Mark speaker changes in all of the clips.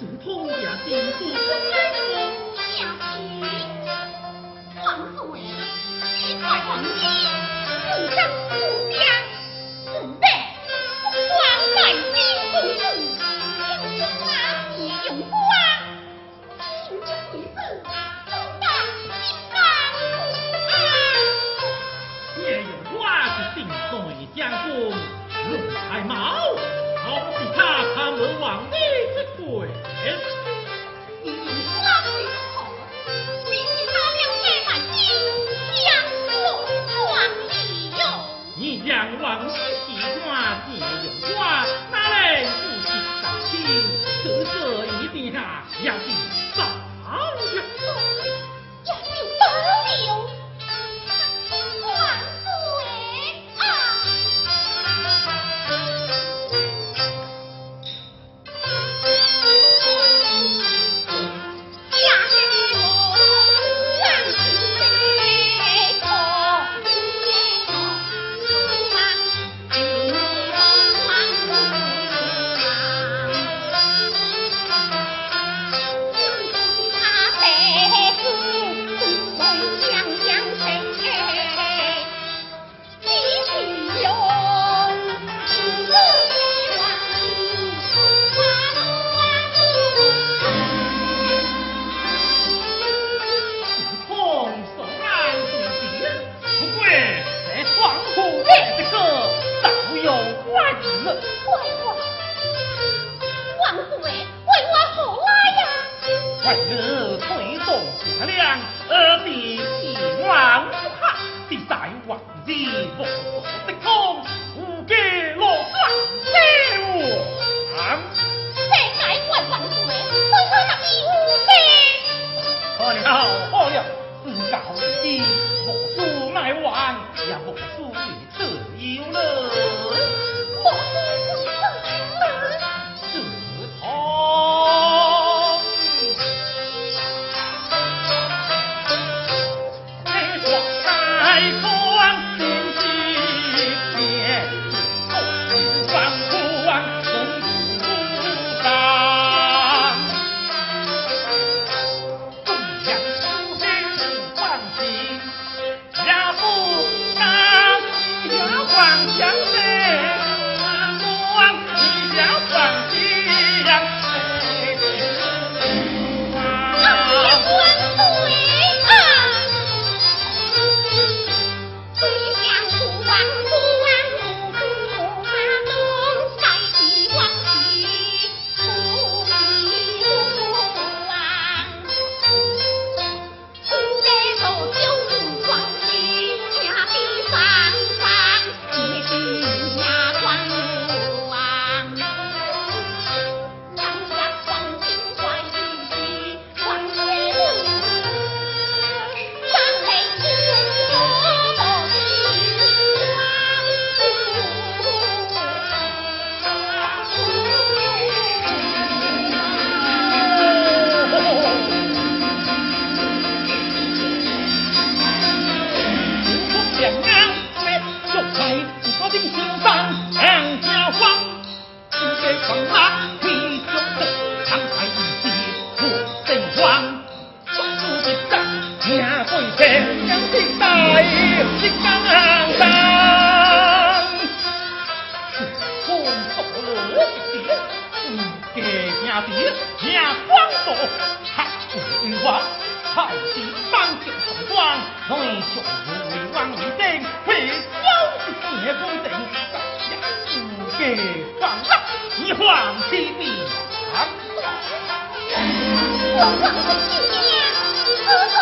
Speaker 1: 自通也的心腹不知夫人放
Speaker 2: 肆为万万
Speaker 1: 万万万好拉呀！
Speaker 2: 万儿推重力量，二弟一往无前，第三万儿不。黑
Speaker 1: 镜第一名光复黑帝王朝廷颁奖重光内雄武
Speaker 2: 威王以定
Speaker 1: 配萧子邪风定手下无敌棒杀一晃天地
Speaker 2: 寒霜我
Speaker 1: 皇孙今
Speaker 2: 天
Speaker 1: 死后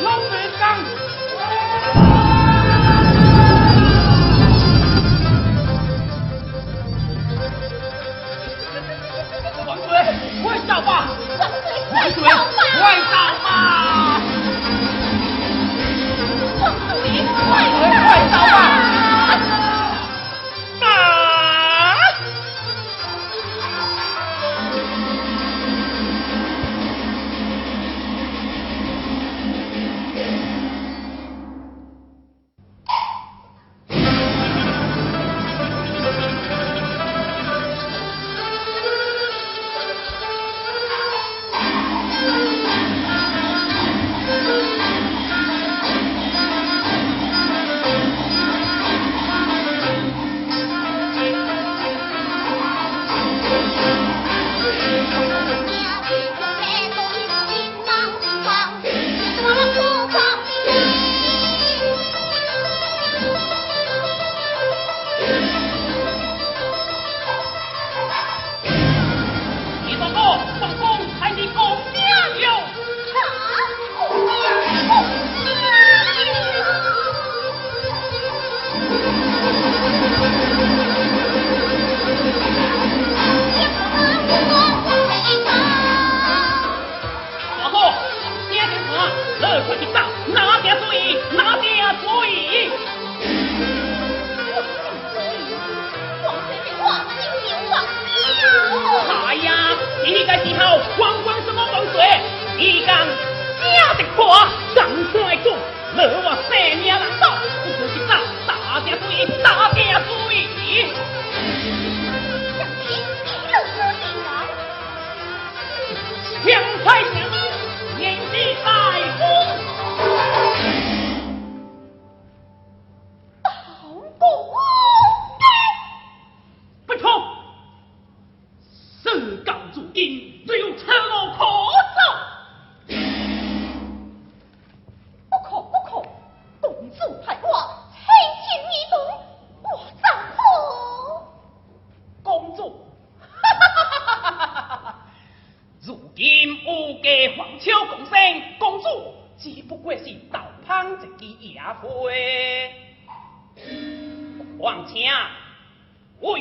Speaker 1: come ¡Ah!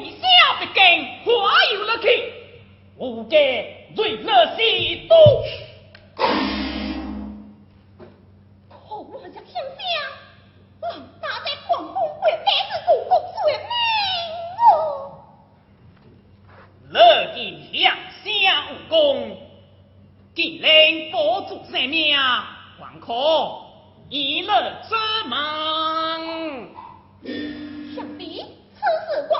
Speaker 1: 为啥不跟花有了去？我家瑞乐西都。
Speaker 2: 可我若想想，人打在。
Speaker 1: 乐见两下武功，既然保住性命，还可一乐之门。 รู้สึกว่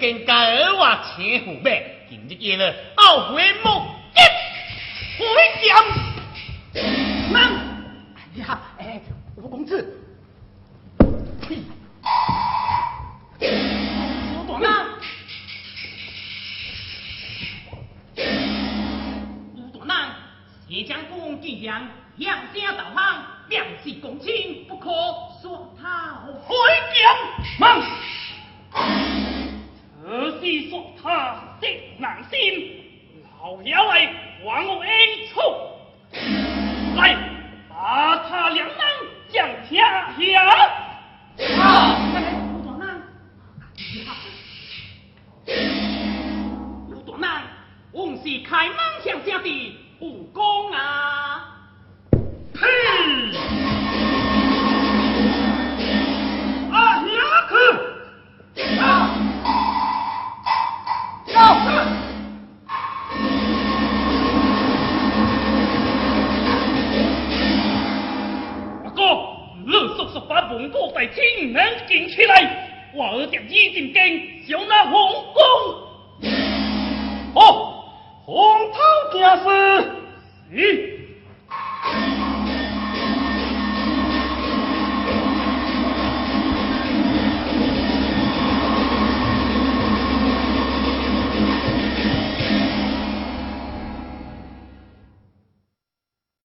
Speaker 1: 更加耳话前后背，今日夜了懊悔莫及，悔将。那，哎呀，哎，吴公子。你说他色难心，老爷来话我应出，来把他两囊将下掉。好，有大难，有大，是开门向家的武功啊。在天门进去来我儿点一进京就那皇宫哦皇后家是